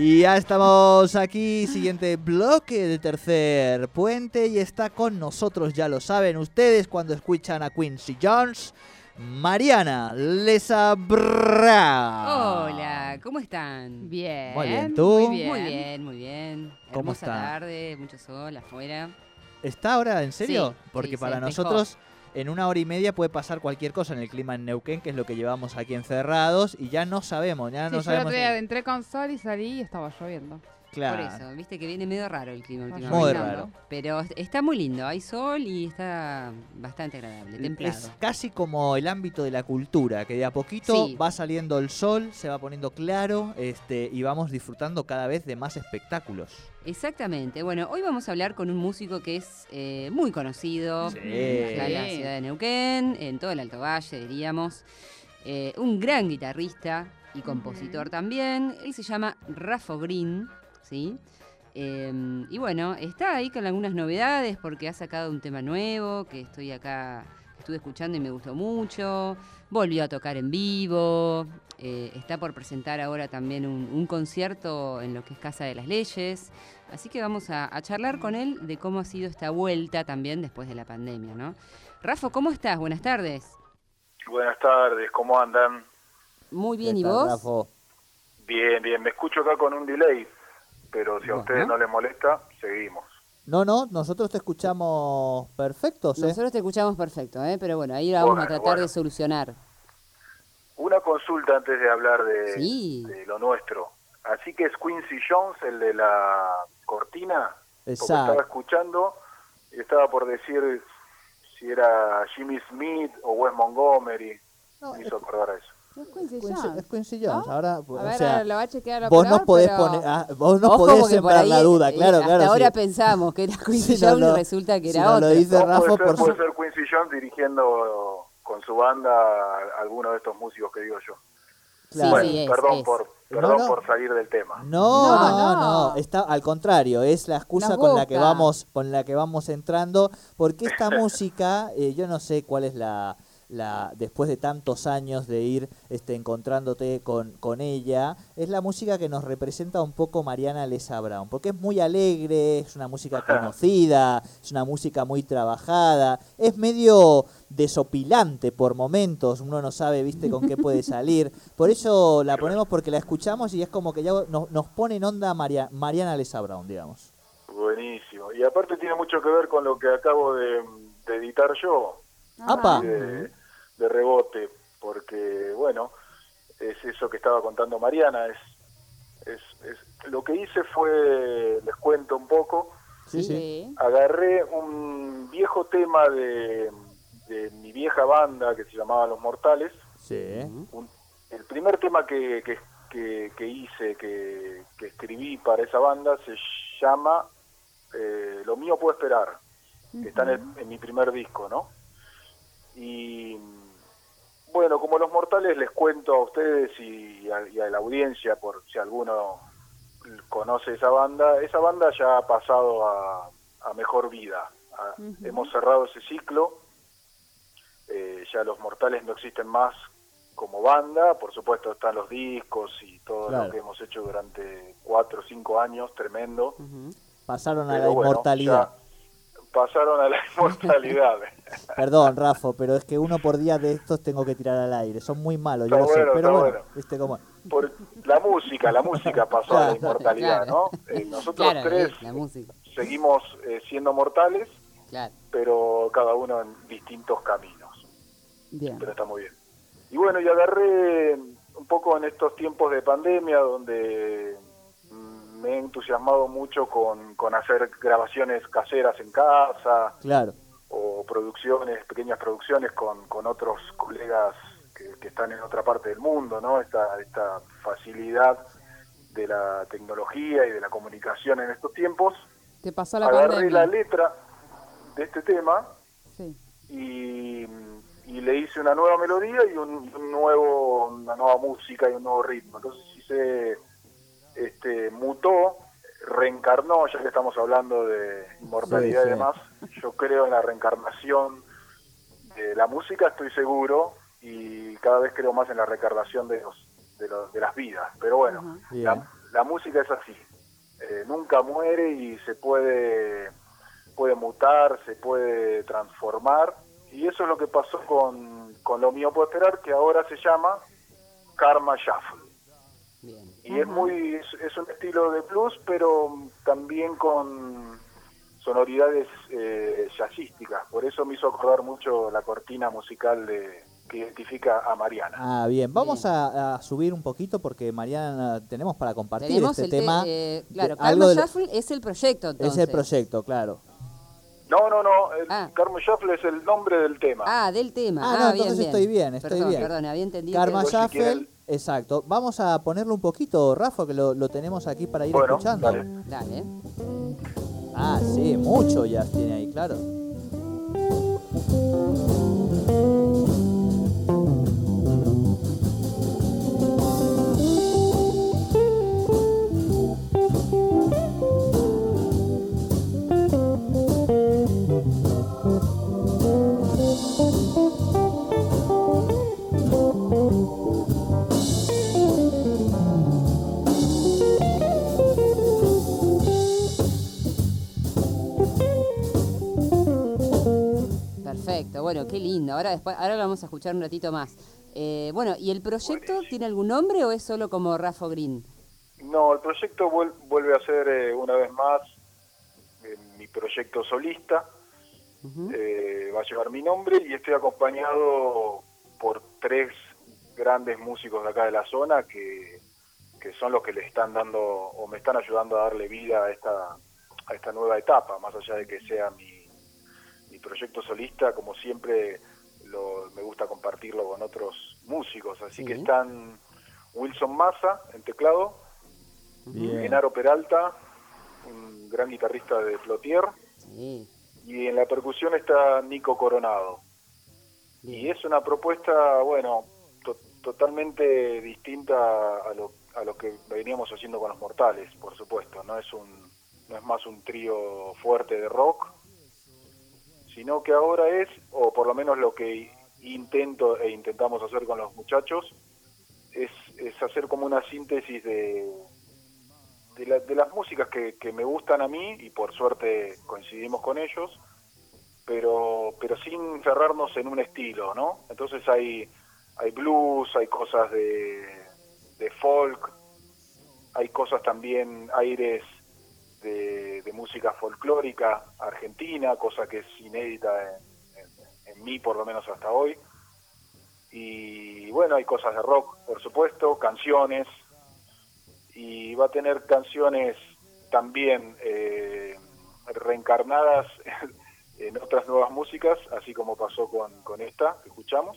Y ya estamos aquí, siguiente bloque del tercer puente y está con nosotros, ya lo saben ustedes cuando escuchan a Quincy Jones, Mariana Lesabra. Hola, ¿cómo están? Bien. Muy bien, ¿tú? Muy bien. Muy bien, muy bien. ¿Cómo Hermosa está? tarde, mucho sol afuera. ¿Está ahora en serio? Sí, Porque sí, para nosotros en una hora y media puede pasar cualquier cosa en el clima en Neuquén, que es lo que llevamos aquí encerrados y ya no sabemos, ya Sí, no yo sabemos. día entré con sol y salí y estaba lloviendo. Claro. Por eso, viste que viene medio raro el clima últimamente. Muy raro. Pero está muy lindo, hay sol y está bastante agradable, templado. Es casi como el ámbito de la cultura, que de a poquito Sí. va saliendo el sol, se va poniendo claro, este, y vamos disfrutando cada vez de más espectáculos. Exactamente. Bueno, hoy vamos a hablar con un músico que es eh, muy conocido Sí. acá en la ciudad de Neuquén, en todo el Alto Valle, diríamos. Eh, un gran guitarrista y compositor también. Él se llama Rafa Green, ¿sí? Eh, y bueno, está ahí con algunas novedades porque ha sacado un tema nuevo que estoy acá, estuve escuchando y me gustó mucho. Volvió a tocar en vivo. eh, está por presentar ahora también un, un concierto en lo que es Casa de las Leyes. Así que vamos a, a charlar con él de cómo ha sido esta vuelta también después de la pandemia, ¿no? Rafa, ¿cómo estás? Buenas tardes. Buenas tardes, ¿cómo andan? Muy bien, ¿Qué ¿y vos? Bien, bien, me escucho acá con un delay, pero si a ustedes no les molesta, seguimos. No, no, nosotros te escuchamos perfectos, ¿eh? Nosotros te escuchamos perfecto, ¿eh? pero bueno, ahí vamos a tratar bueno. de solucionar. Una consulta antes de hablar de, Sí. de lo nuestro. Así que es Quincy Jones, el de la cortina, porque estaba Exacto. escuchando y estaba por decir si era Jimmy Smith o Wes Montgomery. No, me es, hizo acordar a eso. Es Quincy Quincy- Jones. es Quincy Jones. ¿No? Ahora, A o ver, sea, ahora lo va a chequear el vos no operador, podés pero- poner, ah, vos no Ojo, podés sembrar ahí, la duda, eh, claro, hasta claro. ahora sí. pensamos que era Quincy Si no Jones lo- y resulta que si era no otro. lo dice No, Rafa puede, ser, por puede su... ser Quincy Jones dirigiendo con su banda a alguno de estos músicos que digo yo. Claro. Bueno, sí, es, perdón, es. Por, No, perdón no. por salir del tema. No, no, No, no, no. está al contrario, es la excusa Nos con la que vamos, con la que vamos entrando, porque esta música, eh, yo no sé cuál es la, la, después de tantos años de ir este, encontrándote con, con ella, es la música que nos representa un poco Mariana Lesa Brown, porque es muy alegre, es una música conocida, es una música muy trabajada, es medio desopilante por momentos, uno no sabe, viste, con qué puede salir, por eso la ponemos porque la escuchamos y es como que ya nos, nos pone en onda Maria- Mariana Lesa Brown, digamos. Buenísimo. Y aparte tiene mucho que ver con lo que acabo de, de editar yo, ¡Apa! de, de rebote, porque, bueno, es eso que estaba contando Mariana. Es, es, es- lo que hice fue, les cuento un poco, Sí, sí. Sí. agarré un viejo tema de, de mi vieja banda que se llamaba Los Mortales. Sí. un- el primer tema que, que, que- que hice, que, que escribí para esa banda, se llama eh, Lo mío puede esperar, que está en, el- en mi primer disco, ¿no? Y bueno, como Los Mortales les cuento a ustedes y a, y a la audiencia, por si alguno conoce esa banda, esa banda ya ha pasado a, a mejor vida. A- Hemos cerrado ese ciclo, eh, ya Los Mortales no existen más como banda, por supuesto están los discos y todo Claro. lo que hemos hecho durante cuatro o cinco años, tremendo. Pasaron a la bueno, inmortalidad. ya pasaron a la inmortalidad. Perdón, Rafa, pero es que uno por día de estos tengo que tirar al aire. Son muy malos, yo Está lo sé. bueno, Pero bueno, bueno. viste cómo. Por la música, la música pasó a la Claro. inmortalidad, ¿no? Eh, nosotros Claro, tres seguimos eh, siendo mortales, Claro. pero cada uno en distintos caminos. Bien. pero está muy bien. Y bueno, y agarré un poco en estos tiempos de pandemia donde me he entusiasmado mucho con, con hacer grabaciones caseras en casa Claro. o producciones, pequeñas producciones con, con otros colegas que, que están en otra parte del mundo, ¿no? Esta, esta facilidad de la tecnología y de la comunicación en estos tiempos. Te pasó la Agarré pandemia. la letra de este tema Sí. y, y le hice una nueva melodía y un, un nuevo una nueva música y un nuevo ritmo entonces se este mutó reencarnó ya que estamos hablando de inmortalidad Sí, y demás yo creo en la reencarnación de la música estoy seguro y cada vez creo más en la reencarnación de los de, los- de las vidas. Pero bueno la, la música es así. Eh, nunca muere y se puede puede mutar, se puede transformar. Y eso es lo que pasó con, con lo mío puedo esperar que ahora se llama Karma Shuffle. Bien. Y es muy es, es un estilo de blues pero también con sonoridades eh, jazzísticas por eso me hizo acordar mucho la cortina musical de que identifica a Mariana Ah, bien. Vamos Bien. a, a subir un poquito porque Mariana tenemos para compartir Tenemos este el te- tema. eh, de- claro, de Shuffle es el proyecto, entonces. es el proyecto, claro. no no no el Ah. Karma Shuffle es el nombre del tema Ah, del tema. Ah, Ah, no, bien, entonces estoy bien, estoy perdón, bien. Perdón, había entendido. Karma Shuffle, exacto. Vamos a ponerlo un poquito, Rafa, que lo, lo tenemos aquí para ir Bueno, escuchando. dale. Dale. Ah, sí, mucho ya tiene ahí, claro. Lindo. Ahora después, ahora lo vamos a escuchar un ratito más. Eh, bueno, ¿y el proyecto tiene algún nombre o es solo como Rafa Green? No, el proyecto vuel- vuelve a ser eh, una vez más eh, mi proyecto solista. Eh, va a llevar mi nombre y estoy acompañado por tres grandes músicos de acá de la zona que, que son los que le están dando o me están ayudando a darle vida a esta, a esta nueva etapa, más allá de que sea mi, mi proyecto solista, como siempre gusta compartirlo con otros músicos. Así Sí. que están Wilson Massa en teclado, Bien. Genaro Peralta, un gran guitarrista de Plotier, Sí, y en la percusión está Nico Coronado. Y es una propuesta, bueno, to- totalmente distinta a lo, a lo que veníamos haciendo con los Mortales, por supuesto. No es un no es más un trío fuerte de rock, sino que ahora es, o por lo menos lo que intento e intentamos hacer con los muchachos, es, es hacer como una síntesis de, de, la- de las músicas que, que me gustan a mí y por suerte coincidimos con ellos, pero pero sin cerrarnos en un estilo, ¿no? Entonces hay hay blues, hay cosas de, de folk, hay cosas también, aires de, de música folclórica argentina, cosa que es inédita en, en- mí por lo menos hasta hoy. Y bueno, hay cosas de rock, por supuesto, canciones, y va a tener canciones también eh, reencarnadas en otras nuevas músicas, así como pasó con, con esta que escuchamos,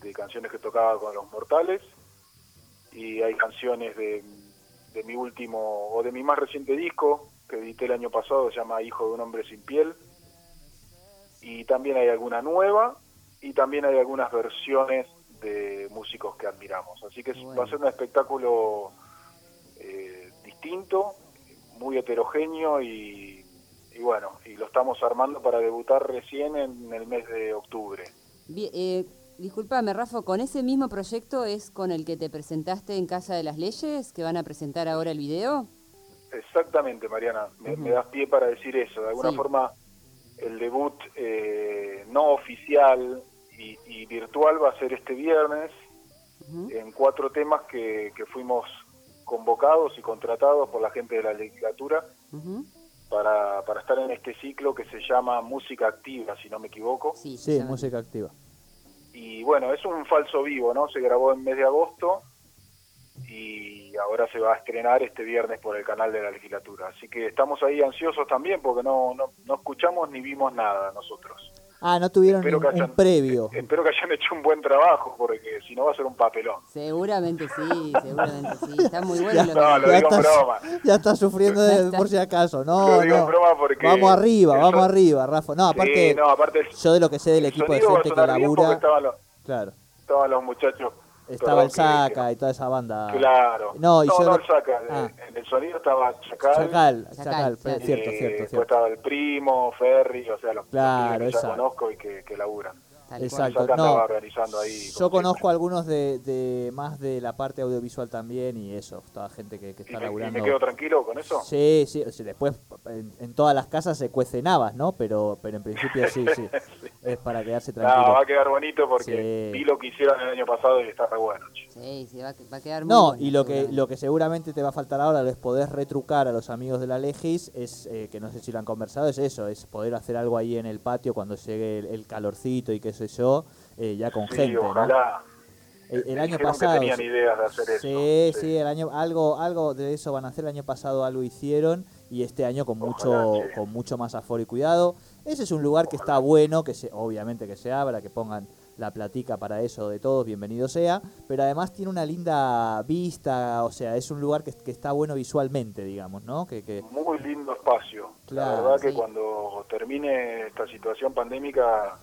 de canciones que tocaba con los mortales, y hay canciones de, de mi último, o de mi más reciente disco, que edité el año pasado, se llama Hijo de un hombre sin piel, y también hay alguna nueva, y también hay algunas versiones de músicos que admiramos. Así que Bueno. va a ser un espectáculo eh, distinto, muy heterogéneo y, y bueno, y lo estamos armando para debutar recién en el mes de octubre. Bien, eh, disculpame, Rafa, ¿con ese mismo proyecto es con el que te presentaste en Casa de las Leyes, que van a presentar ahora el video? Exactamente, Mariana, me, das pie para decir eso. De alguna Sí. forma, el debut eh, no oficial y, y virtual va a ser este viernes en cuatro temas que, que fuimos convocados y contratados por la gente de la legislatura para, para estar en este ciclo que se llama Música Activa, si no me equivoco. Sí, Sí, llama- música activa. Y bueno, es un falso vivo, ¿no? Se grabó en mes de agosto y ahora se va a estrenar este viernes por el canal de la legislatura. Así que estamos ahí ansiosos también porque no, no, no escuchamos ni vimos nada nosotros. Ah, no tuvieron Espero un, que un hayan- previo. Espero que hayan hecho un buen trabajo porque si no va a ser un papelón. Seguramente sí, seguramente sí. Está muy bueno lo No, que lo ya, digo en estás, broma. ya estás sufriendo de- está. por si acaso. Lo No, digo en no. broma porque Vamos arriba, vamos arriba, Rafa. No, aparte, Sí, no, aparte yo de lo que sé del el equipo de gente que labura, Estaban los, claro, estaban los muchachos. Estaba el Saca y toda esa banda. Claro. No, y yo no el Saca. Ah. En el sonido estaba Chacal. Chacal, Chacal, Chacal, claro. cierto, eh, cierto, Después cierto. estaba el primo, Ferry, o sea, los, Claro, que ya exacto. conozco y que, que laburan. Tal. Exacto. Saca no, organizando ahí. Yo conozco algunos de, de más de la parte audiovisual también y eso, toda gente que, que ¿Y está me, y laburando. me quedo tranquilo con eso? Sí, sí, o sea, después en, en todas las casas se cuecen habas, ¿no? Pero, pero en principio sí, sí, es para quedarse No, tranquilo. va a quedar bonito porque Sí. vi lo que hicieron el año pasado y está re bueno. che. Sí, sí, va, a- va a quedar muy No, y lo que, seguramente. lo que seguramente te va a faltar ahora, les podés retrucar a los amigos de la Legis, es eh, que no sé si lo han conversado, es eso, es poder hacer algo ahí en el patio cuando llegue el, el calorcito y qué sé yo, eh, ya con Sí, gente, ¿no? ojalá. El, el Me año pasado. que tenían ideas de hacer sí, eso. sí, el año algo algo de eso van a hacer. El año pasado algo hicieron y este año con mucho Ojalá, con mucho más aforo y cuidado. Ese es un lugar que está bueno, que se obviamente que se abra, que pongan la platica para eso de todos, bienvenido sea, pero además tiene una linda vista, o sea, es un lugar que, que está bueno visualmente, digamos, ¿no? Que, que Muy lindo espacio. Claro, la verdad que sí. cuando termine esta situación pandémica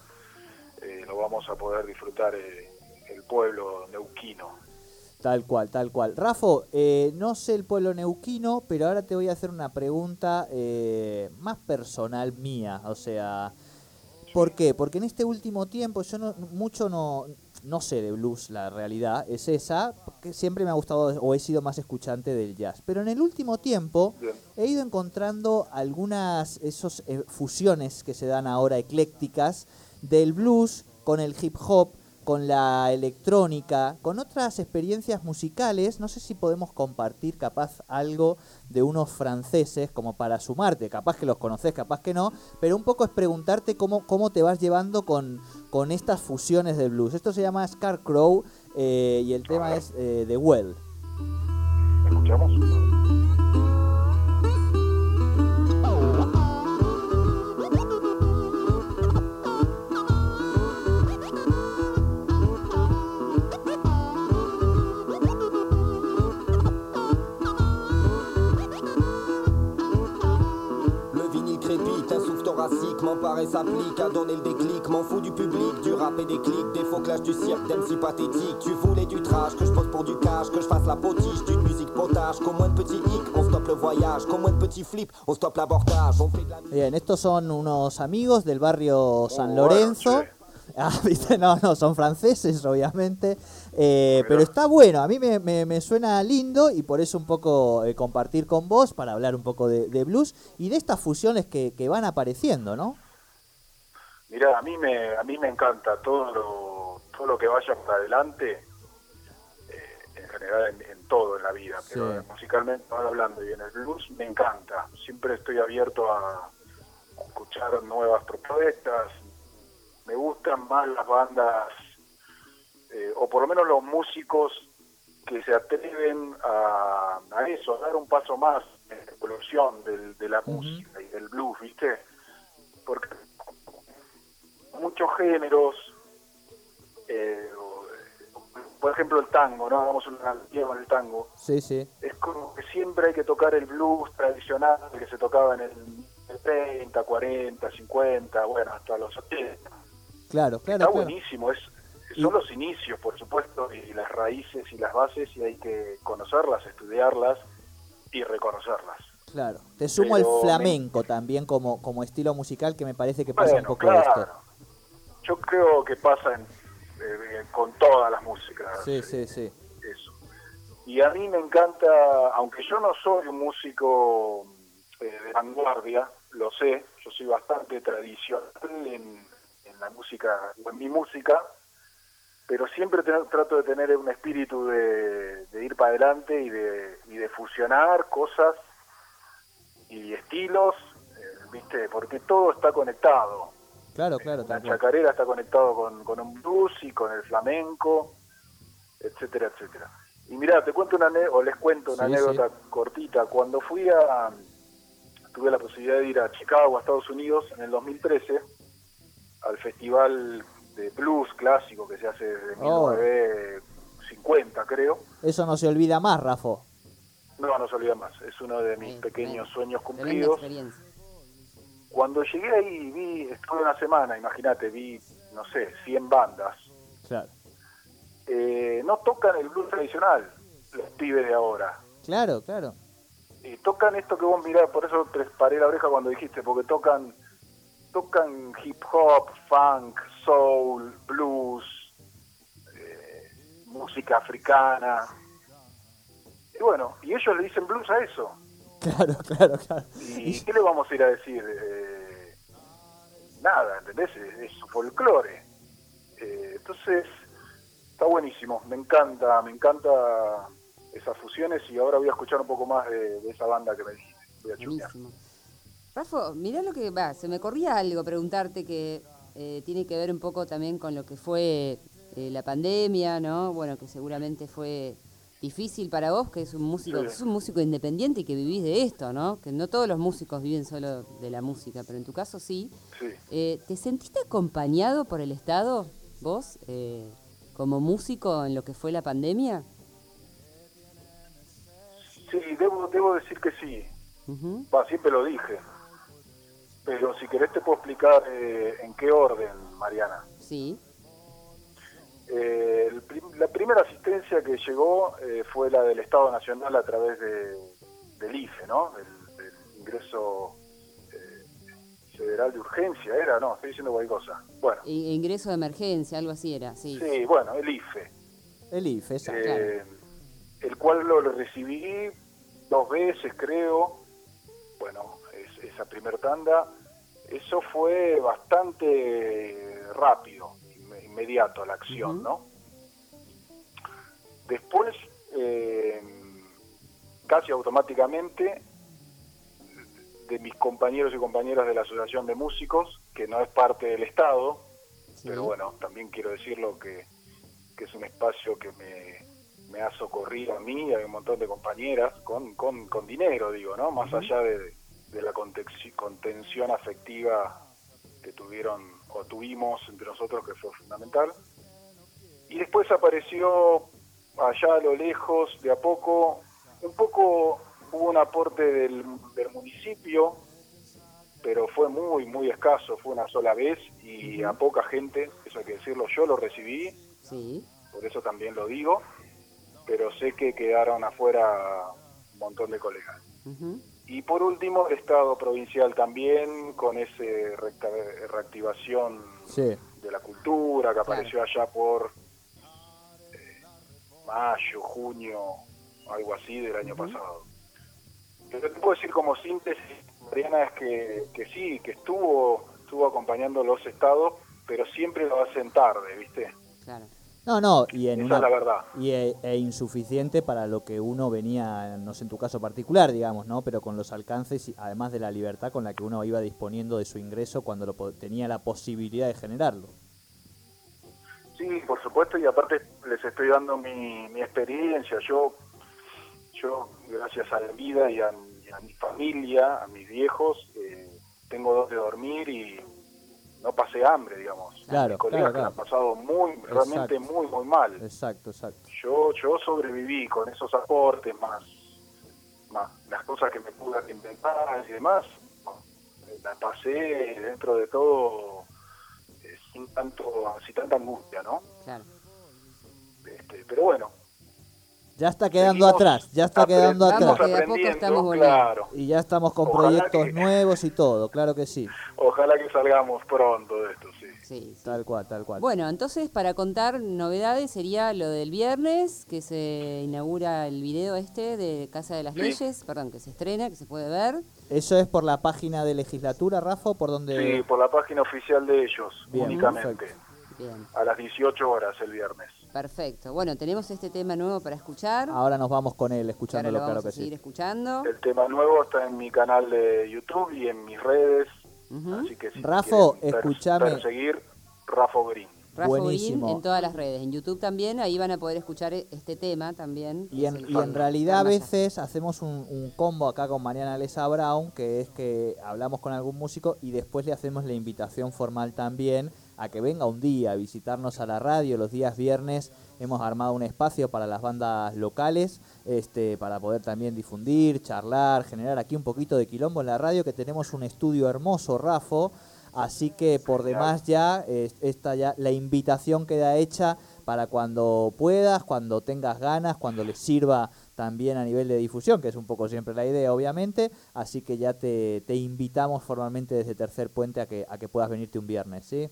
eh, lo vamos a poder disfrutar eh, el pueblo neuquino. Tal cual, tal cual. Rafo, eh, no sé el pueblo neuquino, pero ahora te voy a hacer una pregunta eh, más personal mía. O sea, ¿por qué? Porque en este último tiempo yo no, mucho no, no sé de blues, la realidad es esa, porque siempre me ha gustado o he sido más escuchante del jazz. Pero en el último tiempo Bien. he ido encontrando algunas esos eh, fusiones que se dan ahora eclécticas del blues con el hip hop, con la electrónica, con otras experiencias musicales. No sé si podemos compartir capaz algo de unos franceses como para sumarte. Capaz que los conoces, capaz que no. Pero un poco es preguntarte cómo, cómo te vas llevando con, con estas fusiones del blues. Esto se llama Scarecrow eh, y el tema es eh, The Well. ¿Escuchamos? Un souffle thoracique m'empare et s'applique à donner le déclic. M'en fous du public, du rap et des clics, des faux clashs du cirque, d'MC pathétique. Tu voulais du trash, que je pose pour du cash, que je fasse la potiche d'une musique potage. Qu'au moins de petits hicks, on stoppe le voyage. Qu'au moins de petits flips, on stoppe l'abortage. On fait de la Bien, estos son unos amigos del barrio San bueno, Lorenzo. che. Ah, viste, no, no, son franceses, obviamente. Eh, pero está bueno, a mí me, me- me suena lindo y por eso un poco eh, compartir con vos para hablar un poco de, de blues y de estas fusiones que, que van apareciendo, ¿no? Mira, a mí me a mí me encanta todo lo todo lo que vaya para adelante eh, en general en, en todo en la vida, pero Sí. musicalmente ahora hablando y en el blues me encanta. Siempre estoy abierto a escuchar nuevas propuestas. Me gustan más las bandas eh, o por lo menos los músicos que se atreven a, a eso, a dar un paso más en la evolución del- de la música y del blues, ¿viste? Porque muchos géneros, eh, por ejemplo el tango, ¿no? Hagamos una analogía con el tango. Sí, sí. Es como que siempre hay que tocar el blues tradicional que se tocaba en el, el 30, 40, 50, bueno, hasta los 80. Claro, claro, Está claro. buenísimo, es, Y- son los inicios, por supuesto, y las raíces y las bases, y hay que conocerlas, estudiarlas y reconocerlas. Claro. Te sumo el Pero me- flamenco también como, como estilo musical que me parece que pasa un poco esto. claro. Yo creo que pasa en, eh, con todas las músicas. Sí, eh, sí, sí. Eso. Y a mí me encanta, aunque yo no soy un músico eh, de vanguardia, lo sé, yo soy bastante tradicional en la música, o en mi música, pero siempre trato de tener un espíritu de, de ir para adelante y de, y de fusionar cosas y estilos, eh, ¿viste? Porque todo está conectado. Claro, claro, La chacarera está conectado con, con un blues y con el flamenco, etcétera, etcétera. Y mira, te cuento una o les cuento una Sí, anécdota cortita. Cuando fui a, tuve la posibilidad de ir a Chicago, a Estados Unidos, en el 2013, al festival de blues clásico que se hace desde Oh. 1950, creo. Eso no se olvida más, Rafo. No, no se olvida más. Es uno de mis Sí, pequeños sueños cumplidos. Cuando llegué ahí, vi, estuve una semana, imagínate, vi, no sé, 100 bandas. Claro. Eh, no tocan el blues tradicional, los pibes de ahora. Claro, claro. Y tocan esto que vos mirás, por eso te paré la oreja cuando dijiste, porque tocan tocan hip hop, funk, soul, blues, eh, música africana. Y bueno, y ellos le dicen blues a eso. Claro, claro, claro. ¿Y qué le vamos a ir a decir? Eh, nada, ¿entendés? Es, su folclore. Eh, entonces, está buenísimo. Me encanta, me encanta esas fusiones y ahora voy a escuchar un poco más de, de esa banda que me dijiste. Voy a. Rafa, mirá lo que va, se me corría algo preguntarte que eh, tiene que ver un poco también con lo que fue eh, la pandemia, ¿no? Bueno, que seguramente fue difícil para vos, que es un músico, Sí. sos un músico independiente y que vivís de esto, ¿no? Que no todos los músicos viven solo de la música, pero en tu caso sí. Sí. Eh, ¿Te sentiste acompañado por el Estado, vos, eh, como músico en lo que fue la pandemia? Sí, debo, debo decir que sí. Ujú. Va, siempre lo dije. Pero si querés te puedo explicar eh, en qué orden, Mariana. Sí, Eh, el prim- la primera asistencia que llegó eh, fue la del Estado Nacional a través de, del IFE, ¿no? Del, del ingreso eh, federal de urgencia, ¿era? No, estoy diciendo cualquier cosa. Bueno, I- ingreso de emergencia, algo así era, sí. sí, bueno, el IFE. El IFE, exacto. eh, el cual lo recibí dos veces, creo. Bueno, esa primer tanda. Eso fue bastante rápido, inme- inmediato la acción. ¿no? Después, eh, casi automáticamente, de mis compañeros y compañeras de la Asociación de Músicos, que no es parte del Estado, Sí. pero bueno, también quiero decirlo que, que es un espacio que me, me ha socorrido a mí y a un montón de compañeras con, con, con dinero, digo, ¿no? Más allá de, de la contención afectiva que tuvieron o tuvimos entre nosotros, que fue fundamental. Y después apareció allá a lo lejos, de a poco, un poco hubo un aporte del, del municipio, pero fue muy, muy escaso, fue una sola vez y a poca gente, eso hay que decirlo, yo lo recibí, Sí, por eso también lo digo, pero sé que quedaron afuera un montón de colegas. Y por último, el Estado provincial también, con esa reactivación Sí. de la cultura que apareció allá por eh, mayo, junio, algo así del año pasado. Pero te puedo decir como síntesis, Mariana, es que, que sí, que estuvo, estuvo acompañando los estados, pero siempre lo hacen tarde, ¿viste? claro. No, no, y en Esa una es la verdad. y e, e insuficiente para lo que uno venía, no sé en tu caso particular, digamos, ¿no? Pero con los alcances, y además de la libertad con la que uno iba disponiendo de su ingreso cuando lo tenía la posibilidad de generarlo. Sí, por supuesto, y aparte les estoy dando mi, mi experiencia. Yo, yo, gracias a la vida y a, y a mi familia, a mis viejos, eh, tengo donde dormir y no pasé hambre, digamos. Claro, Mis colegas claro, que la han claro. pasado muy, realmente muy, muy mal. Exacto, exacto. Yo, yo sobreviví con esos aportes, más, más las cosas que me pude inventar y demás. La pasé dentro de todo eh, sin tanto, sin tanta angustia, ¿no? Claro. Este, pero bueno. Ya está quedando seguimos atrás, ya está quedando atrás. que de a poco aprendiendo, estamos volviendo. claro. Y ya estamos con Ojalá proyectos que- nuevos y todo, claro que sí. Ojalá que salgamos pronto de esto, sí. Sí, sí. Tal cual, tal cual. Bueno, entonces para contar novedades sería lo del viernes, que se inaugura el video este de Casa de las Sí. Leyes, perdón, que se estrena, que se puede ver. ¿Eso es por la página de legislatura, Rafa, por donde...? Sí, por la página oficial de ellos, Bien, únicamente. perfecto. Bien, A las 18 horas el viernes. Perfecto. Bueno, tenemos este tema nuevo para escuchar. Ahora nos vamos con él, escuchándolo, lo claro vamos que a seguir sí. escuchando. El tema nuevo está en mi canal de YouTube y en mis redes. Así que si Rafo, escúchame. perseguir, Rafo Green. Rafa Green Buenísimo. en todas las redes, en YouTube también, ahí van a poder escuchar e- este tema también. Y en, y realidad a veces hacemos un, un combo acá con Mariana Lesa Brown, que es que hablamos con algún músico y después le hacemos la invitación formal también a que venga un día a visitarnos a la radio. Los días viernes hemos armado un espacio para las bandas locales, este, para poder también difundir, charlar, generar aquí un poquito de quilombo en la radio, que tenemos un estudio hermoso, Rafo. Así que por demás ya, esta ya, la invitación queda hecha para cuando puedas, cuando tengas ganas, cuando les sirva también a nivel de difusión, que es un poco siempre la idea, obviamente. Así que ya te, te invitamos formalmente desde Tercer Puente a que, a que puedas venirte un viernes, ¿sí?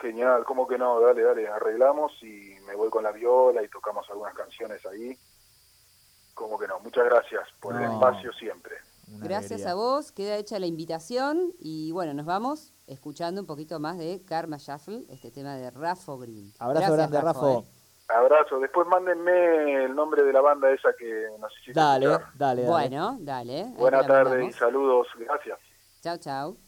Genial, ¿cómo que no? Dale, dale, arreglamos y me voy con la viola y tocamos algunas canciones ahí. ¿Cómo que no? Muchas gracias por el espacio siempre. Una Gracias alegría. a vos, queda hecha la invitación y bueno, nos vamos escuchando un poquito más de Karma Shuffle, este tema de Rafo Green. Abrazo Gracias, grande, Rafo. eh. Abrazo. Después mándenme el nombre de la banda esa que necesito Dale, escuchar. dale, dale. Bueno, dale. Buenas tardes y saludos. Gracias. Chao, chao.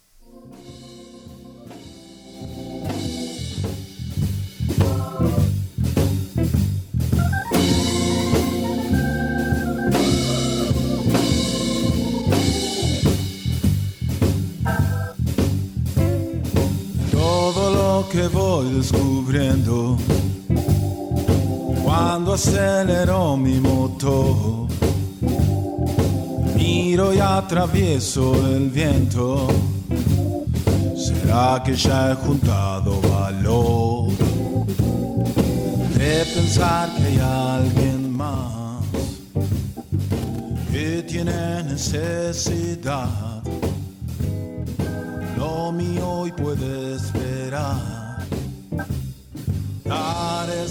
Voy descubriendo cuando acelero mi motor. Miro y atravieso el viento. ¿Será que ya he juntado valor de pensar que hay alguien más que tiene necesidad? Lo mío hoy puede esperar.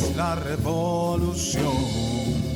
Es la revolución.